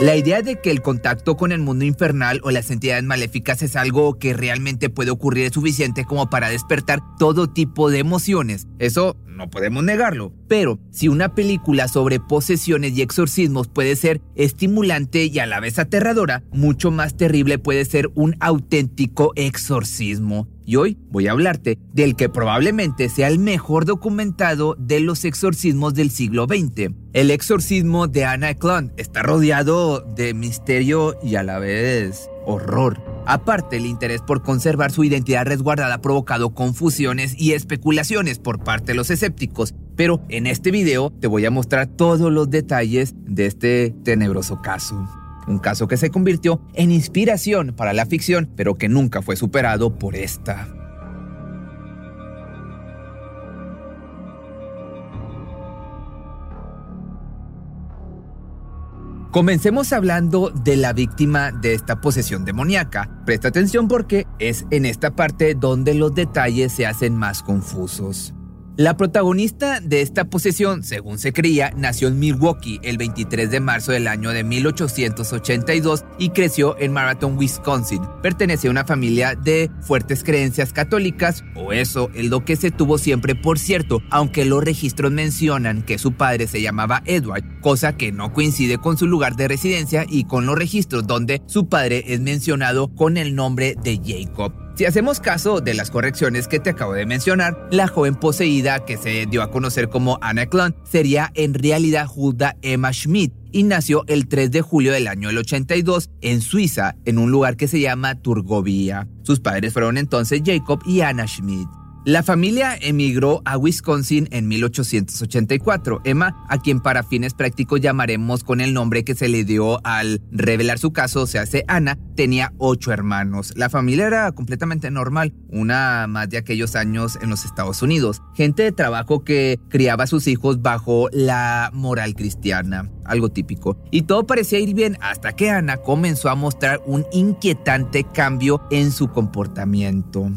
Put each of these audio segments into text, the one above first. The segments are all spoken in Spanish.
La idea de que el contacto con el mundo infernal o las entidades maléficas es algo que realmente puede ocurrir es suficiente como para despertar todo tipo de emociones. Eso no podemos negarlo. Pero si una película sobre posesiones y exorcismos puede ser estimulante y a la vez aterradora, mucho más terrible puede ser un auténtico exorcismo. Y hoy voy a hablarte del que probablemente sea el mejor documentado de los exorcismos del siglo XX. El exorcismo de Anna Eklund está rodeado de misterio y a la vez horror. Aparte, el interés por conservar su identidad resguardada ha provocado confusiones y especulaciones por parte de los escépticos. Pero en este video te voy a mostrar todos los detalles de este tenebroso caso un caso que se convirtió en inspiración para la ficción, pero que nunca fue superado por esta. Comencemos hablando de la víctima de esta posesión demoníaca. Presta atención porque es en esta parte donde los detalles se hacen más confusos. La protagonista de esta posesión, según se creía, nació en Milwaukee el 23 de marzo del año de 1882 y creció en Marathon, Wisconsin. Pertenecía a una familia de fuertes creencias católicas, o eso es lo que se tuvo siempre por cierto, aunque los registros mencionan que su padre se llamaba Edward, cosa que no coincide con su lugar de residencia y con los registros donde su padre es mencionado con el nombre de Jacob. Si hacemos caso de las correcciones que te acabo de mencionar, la joven poseída que se dio a conocer como Anna Klon sería en realidad Hulda Emma Schmidt y nació el 3 de julio del año 82 en Suiza, en un lugar que se llama Turgovia. Sus padres fueron entonces Jacob y Anna Schmidt. La familia emigró a Wisconsin en 1884. Emma, a quien para fines prácticos llamaremos con el nombre que se le dio al revelar su caso, se hace Ana, tenía ocho hermanos. La familia era completamente normal, una más de aquellos años en los Estados Unidos. Gente de trabajo que criaba a sus hijos bajo la moral cristiana, algo típico. Y todo parecía ir bien hasta que Ana comenzó a mostrar un inquietante cambio en su comportamiento.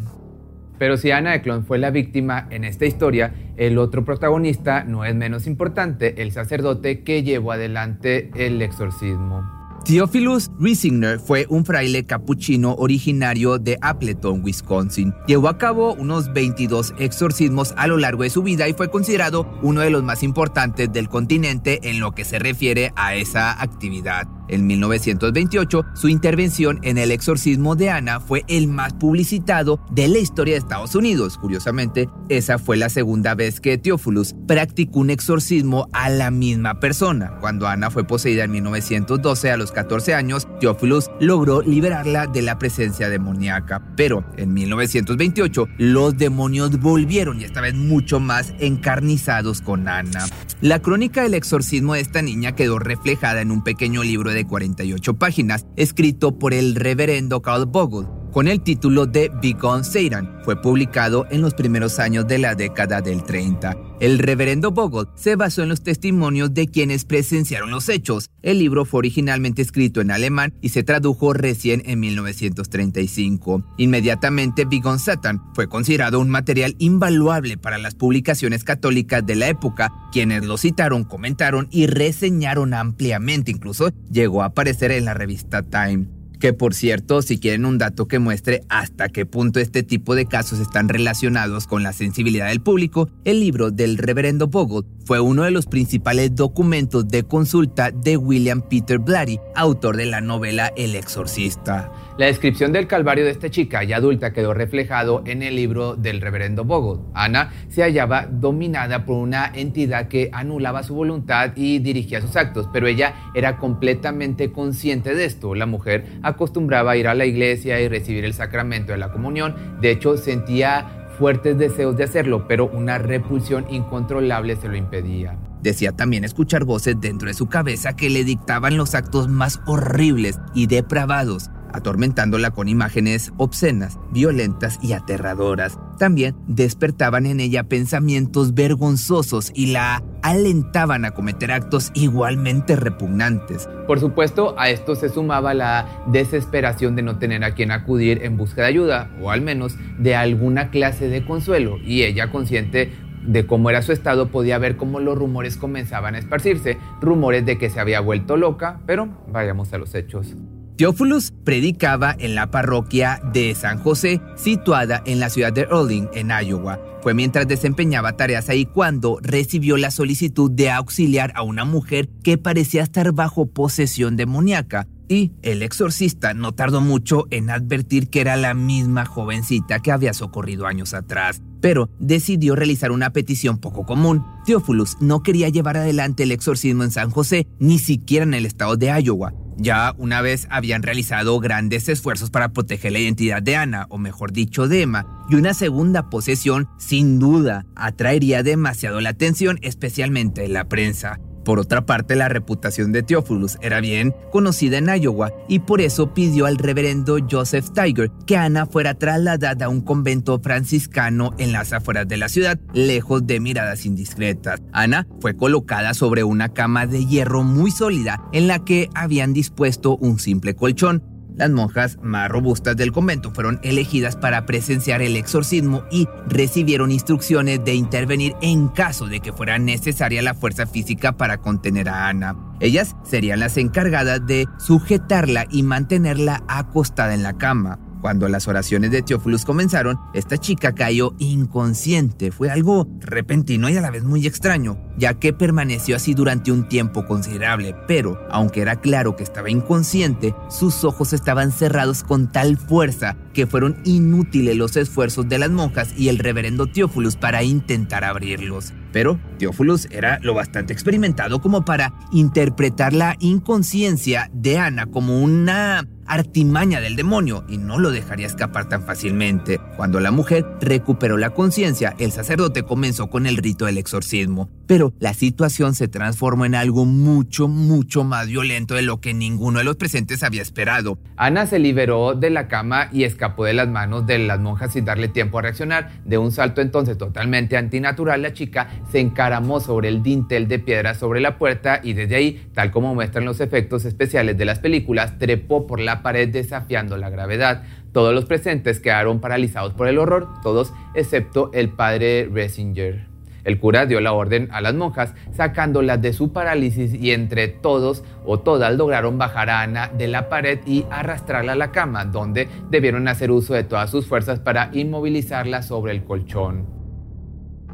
Pero si Ana Eklund fue la víctima en esta historia, el otro protagonista no es menos importante, el sacerdote que llevó adelante el exorcismo. Theophilus Riesinger fue un fraile capuchino originario de Appleton, Wisconsin. Llevó a cabo unos 22 exorcismos a lo largo de su vida y fue considerado uno de los más importantes del continente en lo que se refiere a esa actividad. En 1928, su intervención en el exorcismo de Ana fue el más publicitado de la historia de Estados Unidos. Curiosamente, esa fue la segunda vez que Theophilus practicó un exorcismo a la misma persona. Cuando Ana fue poseída en 1912 a los 14 años, Theophilus logró liberarla de la presencia demoníaca. Pero en 1928, los demonios volvieron y esta vez mucho más encarnizados con Ana. La crónica del exorcismo de esta niña quedó reflejada en un pequeño libro de 48 páginas, escrito por el reverendo Carl Bogle con el título de Begone Satan. Fue publicado en los primeros años de la década del 30. El reverendo Bogle se basó en los testimonios de quienes presenciaron los hechos. El libro fue originalmente escrito en alemán y se tradujo recién en 1935. Inmediatamente Begone Satan fue considerado un material invaluable para las publicaciones católicas de la época, quienes lo citaron, comentaron y reseñaron ampliamente, incluso llegó a aparecer en la revista Time. Que por cierto, si quieren un dato que muestre hasta qué punto este tipo de casos están relacionados con la sensibilidad del público, el libro del reverendo Bogle fue uno de los principales documentos de consulta de William Peter Blatty, autor de la novela El Exorcista. La descripción del calvario de esta chica ya adulta quedó reflejado en el libro del reverendo Bogle. Ana se hallaba dominada por una entidad que anulaba su voluntad y dirigía sus actos, pero ella era completamente consciente de esto. La mujer acostumbraba a ir a la iglesia y recibir el sacramento de la comunión. De hecho, sentía fuertes deseos de hacerlo, pero una repulsión incontrolable se lo impedía. Decía también escuchar voces dentro de su cabeza que le dictaban los actos más horribles y depravados atormentándola con imágenes obscenas, violentas y aterradoras. También despertaban en ella pensamientos vergonzosos y la alentaban a cometer actos igualmente repugnantes. Por supuesto, a esto se sumaba la desesperación de no tener a quien acudir en busca de ayuda, o al menos de alguna clase de consuelo, y ella consciente de cómo era su estado podía ver cómo los rumores comenzaban a esparcirse, rumores de que se había vuelto loca, pero vayamos a los hechos. Theophilus predicaba en la parroquia de San José, situada en la ciudad de Earling, en Iowa. Fue mientras desempeñaba tareas ahí cuando recibió la solicitud de auxiliar a una mujer que parecía estar bajo posesión demoníaca. Y el exorcista no tardó mucho en advertir que era la misma jovencita que había socorrido años atrás pero decidió realizar una petición poco común. Theophilus no quería llevar adelante el exorcismo en San José, ni siquiera en el estado de Iowa. Ya una vez habían realizado grandes esfuerzos para proteger la identidad de Ana, o mejor dicho, de Emma, y una segunda posesión sin duda atraería demasiado la atención, especialmente en la prensa. Por otra parte, la reputación de Theophilus era bien conocida en Iowa y por eso pidió al reverendo Joseph Tiger que Ana fuera trasladada a un convento franciscano en las afueras de la ciudad, lejos de miradas indiscretas. Ana fue colocada sobre una cama de hierro muy sólida en la que habían dispuesto un simple colchón. Las monjas más robustas del convento fueron elegidas para presenciar el exorcismo y recibieron instrucciones de intervenir en caso de que fuera necesaria la fuerza física para contener a Ana. Ellas serían las encargadas de sujetarla y mantenerla acostada en la cama. Cuando las oraciones de Teófilus comenzaron, esta chica cayó inconsciente. Fue algo repentino y a la vez muy extraño, ya que permaneció así durante un tiempo considerable, pero aunque era claro que estaba inconsciente, sus ojos estaban cerrados con tal fuerza que fueron inútiles los esfuerzos de las monjas y el reverendo Teófilus para intentar abrirlos. Pero Teófilus era lo bastante experimentado como para interpretar la inconsciencia de Ana como una artimaña del demonio y no lo dejaría escapar tan fácilmente. Cuando la mujer recuperó la conciencia, el sacerdote comenzó con el rito del exorcismo. Pero la situación se transformó en algo mucho, mucho más violento de lo que ninguno de los presentes había esperado. Ana se liberó de la cama y escapó de las manos de las monjas sin darle tiempo a reaccionar. De un salto entonces totalmente antinatural, la chica se encaramó sobre el dintel de piedra sobre la puerta y desde ahí, tal como muestran los efectos especiales de las películas, trepó por la pared desafiando la gravedad. Todos los presentes quedaron paralizados por el horror, todos excepto el padre Resinger. El cura dio la orden a las monjas, sacándolas de su parálisis y entre todos o todas lograron bajar a Ana de la pared y arrastrarla a la cama, donde debieron hacer uso de todas sus fuerzas para inmovilizarla sobre el colchón.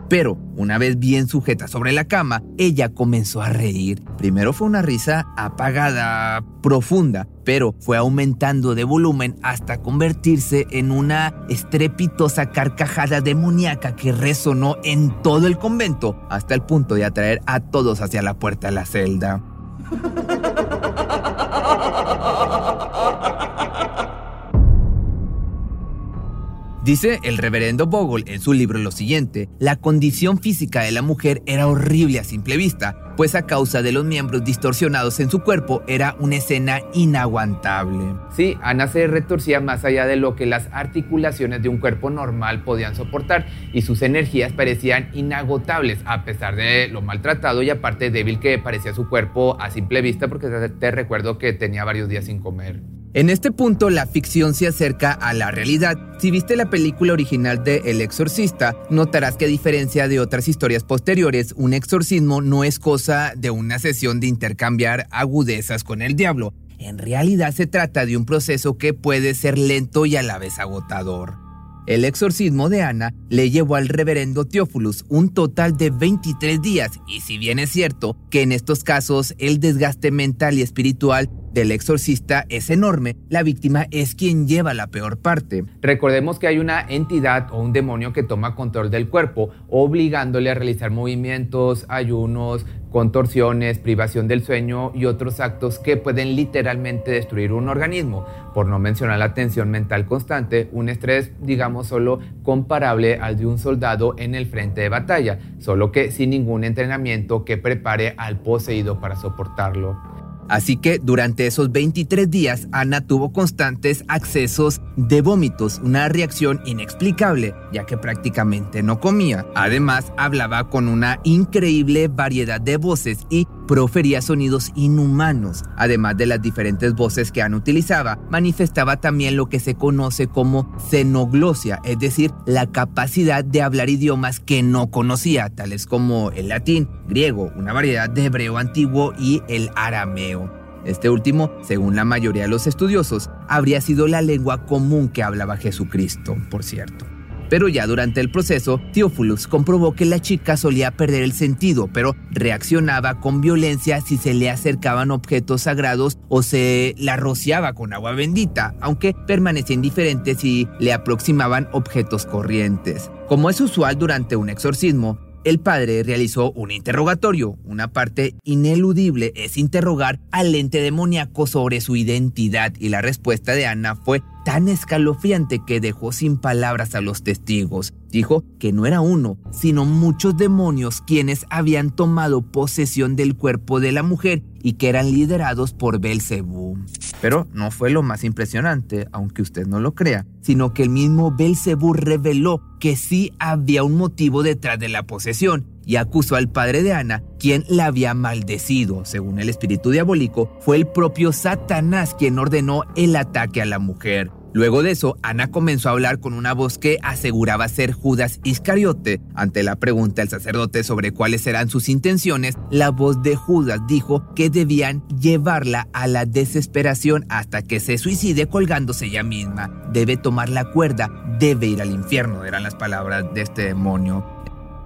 Pero, una vez bien sujeta sobre la cama, ella comenzó a reír. Primero fue una risa apagada, profunda, pero fue aumentando de volumen hasta convertirse en una estrepitosa carcajada demoníaca que resonó en todo el convento hasta el punto de atraer a todos hacia la puerta de la celda. Dice el reverendo Bogle en su libro lo siguiente, la condición física de la mujer era horrible a simple vista, pues a causa de los miembros distorsionados en su cuerpo era una escena inaguantable. Sí, Ana se retorcía más allá de lo que las articulaciones de un cuerpo normal podían soportar y sus energías parecían inagotables a pesar de lo maltratado y aparte débil que parecía su cuerpo a simple vista porque te recuerdo que tenía varios días sin comer. En este punto la ficción se acerca a la realidad. Si viste la película original de El Exorcista, notarás que a diferencia de otras historias posteriores, un exorcismo no es cosa de una sesión de intercambiar agudezas con el diablo. En realidad se trata de un proceso que puede ser lento y a la vez agotador. El exorcismo de Ana le llevó al reverendo Teófilus un total de 23 días y si bien es cierto que en estos casos el desgaste mental y espiritual del exorcista es enorme, la víctima es quien lleva la peor parte. Recordemos que hay una entidad o un demonio que toma control del cuerpo, obligándole a realizar movimientos, ayunos, contorsiones, privación del sueño y otros actos que pueden literalmente destruir un organismo, por no mencionar la tensión mental constante, un estrés, digamos, solo comparable al de un soldado en el frente de batalla, solo que sin ningún entrenamiento que prepare al poseído para soportarlo. Así que durante esos 23 días Ana tuvo constantes accesos de vómitos, una reacción inexplicable, ya que prácticamente no comía. Además, hablaba con una increíble variedad de voces y profería sonidos inhumanos. Además de las diferentes voces que Ana utilizaba, manifestaba también lo que se conoce como xenoglosia, es decir, la capacidad de hablar idiomas que no conocía, tales como el latín, griego, una variedad de hebreo antiguo y el arameo. Este último, según la mayoría de los estudiosos, habría sido la lengua común que hablaba Jesucristo, por cierto. Pero ya durante el proceso, Theophilus comprobó que la chica solía perder el sentido, pero reaccionaba con violencia si se le acercaban objetos sagrados o se la rociaba con agua bendita, aunque permanecía indiferente si le aproximaban objetos corrientes. Como es usual durante un exorcismo, el padre realizó un interrogatorio. Una parte ineludible es interrogar al ente demoníaco sobre su identidad y la respuesta de Ana fue tan escalofriante que dejó sin palabras a los testigos. Dijo que no era uno, sino muchos demonios quienes habían tomado posesión del cuerpo de la mujer y que eran liderados por Belcebú. Pero no fue lo más impresionante, aunque usted no lo crea, sino que el mismo Belcebú reveló que sí había un motivo detrás de la posesión y acusó al padre de Ana, quien la había maldecido. Según el espíritu diabólico, fue el propio Satanás quien ordenó el ataque a la mujer. Luego de eso, Ana comenzó a hablar con una voz que aseguraba ser Judas Iscariote. Ante la pregunta del sacerdote sobre cuáles eran sus intenciones, la voz de Judas dijo que debían llevarla a la desesperación hasta que se suicide colgándose ella misma. Debe tomar la cuerda, debe ir al infierno, eran las palabras de este demonio.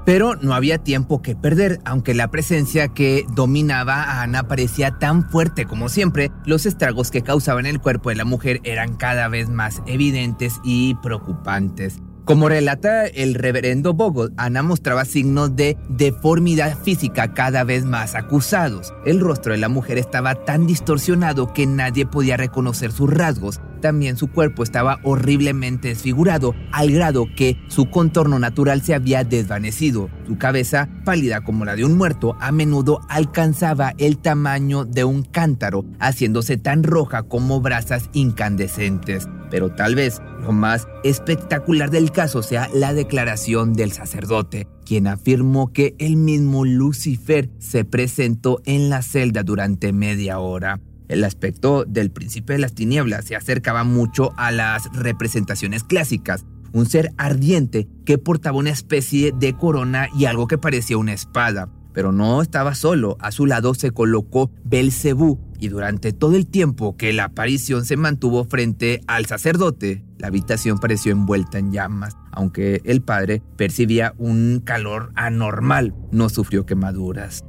Pero no había tiempo que perder, aunque la presencia que dominaba a Ana parecía tan fuerte como siempre, los estragos que causaban el cuerpo de la mujer eran cada vez más evidentes y preocupantes. Como relata el reverendo Bogle, Ana mostraba signos de deformidad física cada vez más acusados. El rostro de la mujer estaba tan distorsionado que nadie podía reconocer sus rasgos. También su cuerpo estaba horriblemente desfigurado, al grado que su contorno natural se había desvanecido. Su cabeza, pálida como la de un muerto, a menudo alcanzaba el tamaño de un cántaro, haciéndose tan roja como brasas incandescentes. Pero tal vez lo más espectacular del caso sea la declaración del sacerdote, quien afirmó que el mismo Lucifer se presentó en la celda durante media hora. El aspecto del príncipe de las tinieblas se acercaba mucho a las representaciones clásicas, un ser ardiente que portaba una especie de corona y algo que parecía una espada. Pero no estaba solo, a su lado se colocó Belcebú, y durante todo el tiempo que la aparición se mantuvo frente al sacerdote, la habitación pareció envuelta en llamas. Aunque el padre percibía un calor anormal, no sufrió quemaduras.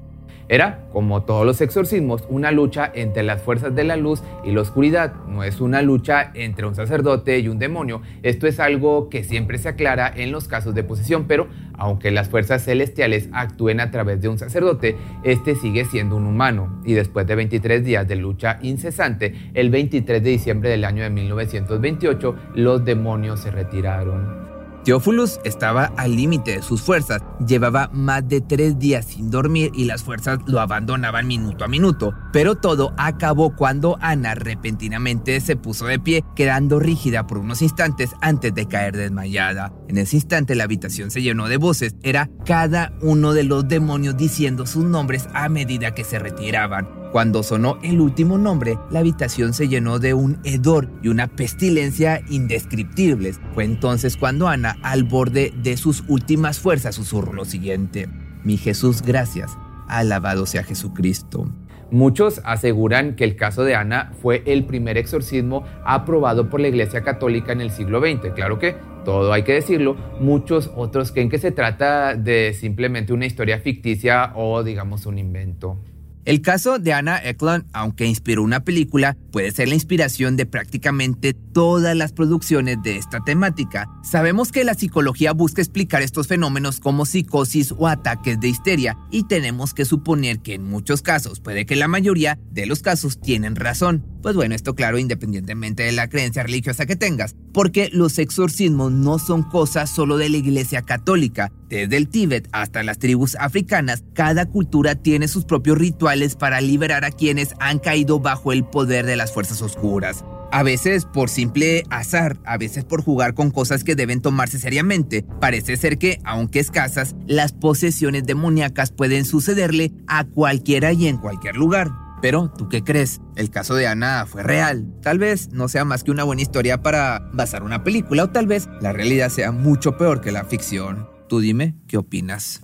Era, como todos los exorcismos, una lucha entre las fuerzas de la luz y la oscuridad. No es una lucha entre un sacerdote y un demonio. Esto es algo que siempre se aclara en los casos de posesión, pero aunque las fuerzas celestiales actúen a través de un sacerdote, este sigue siendo un humano. Y después de 23 días de lucha incesante, el 23 de diciembre del año de 1928, los demonios se retiraron. Teófilus estaba al límite de sus fuerzas, llevaba más de tres días sin dormir y las fuerzas lo abandonaban minuto a minuto, pero todo acabó cuando Ana repentinamente se puso de pie, quedando rígida por unos instantes antes de caer desmayada. En ese instante la habitación se llenó de voces, era cada uno de los demonios diciendo sus nombres a medida que se retiraban. Cuando sonó el último nombre, la habitación se llenó de un hedor y una pestilencia indescriptibles. Fue entonces cuando Ana, al borde de sus últimas fuerzas, susurró lo siguiente. Mi Jesús, gracias. Alabado sea Jesucristo. Muchos aseguran que el caso de Ana fue el primer exorcismo aprobado por la Iglesia Católica en el siglo XX. Claro que todo hay que decirlo. Muchos otros creen que se trata de simplemente una historia ficticia o digamos un invento. El caso de Anna Eklund, aunque inspiró una película, puede ser la inspiración de prácticamente todas las producciones de esta temática. Sabemos que la psicología busca explicar estos fenómenos como psicosis o ataques de histeria y tenemos que suponer que en muchos casos, puede que la mayoría de los casos tienen razón. Pues bueno, esto claro independientemente de la creencia religiosa que tengas, porque los exorcismos no son cosas solo de la Iglesia Católica. Desde el Tíbet hasta las tribus africanas, cada cultura tiene sus propios rituales para liberar a quienes han caído bajo el poder de las fuerzas oscuras. A veces por simple azar, a veces por jugar con cosas que deben tomarse seriamente. Parece ser que, aunque escasas, las posesiones demoníacas pueden sucederle a cualquiera y en cualquier lugar. Pero, ¿tú qué crees? El caso de Ana fue real. Tal vez no sea más que una buena historia para basar una película o tal vez la realidad sea mucho peor que la ficción. Tú dime, ¿qué opinas?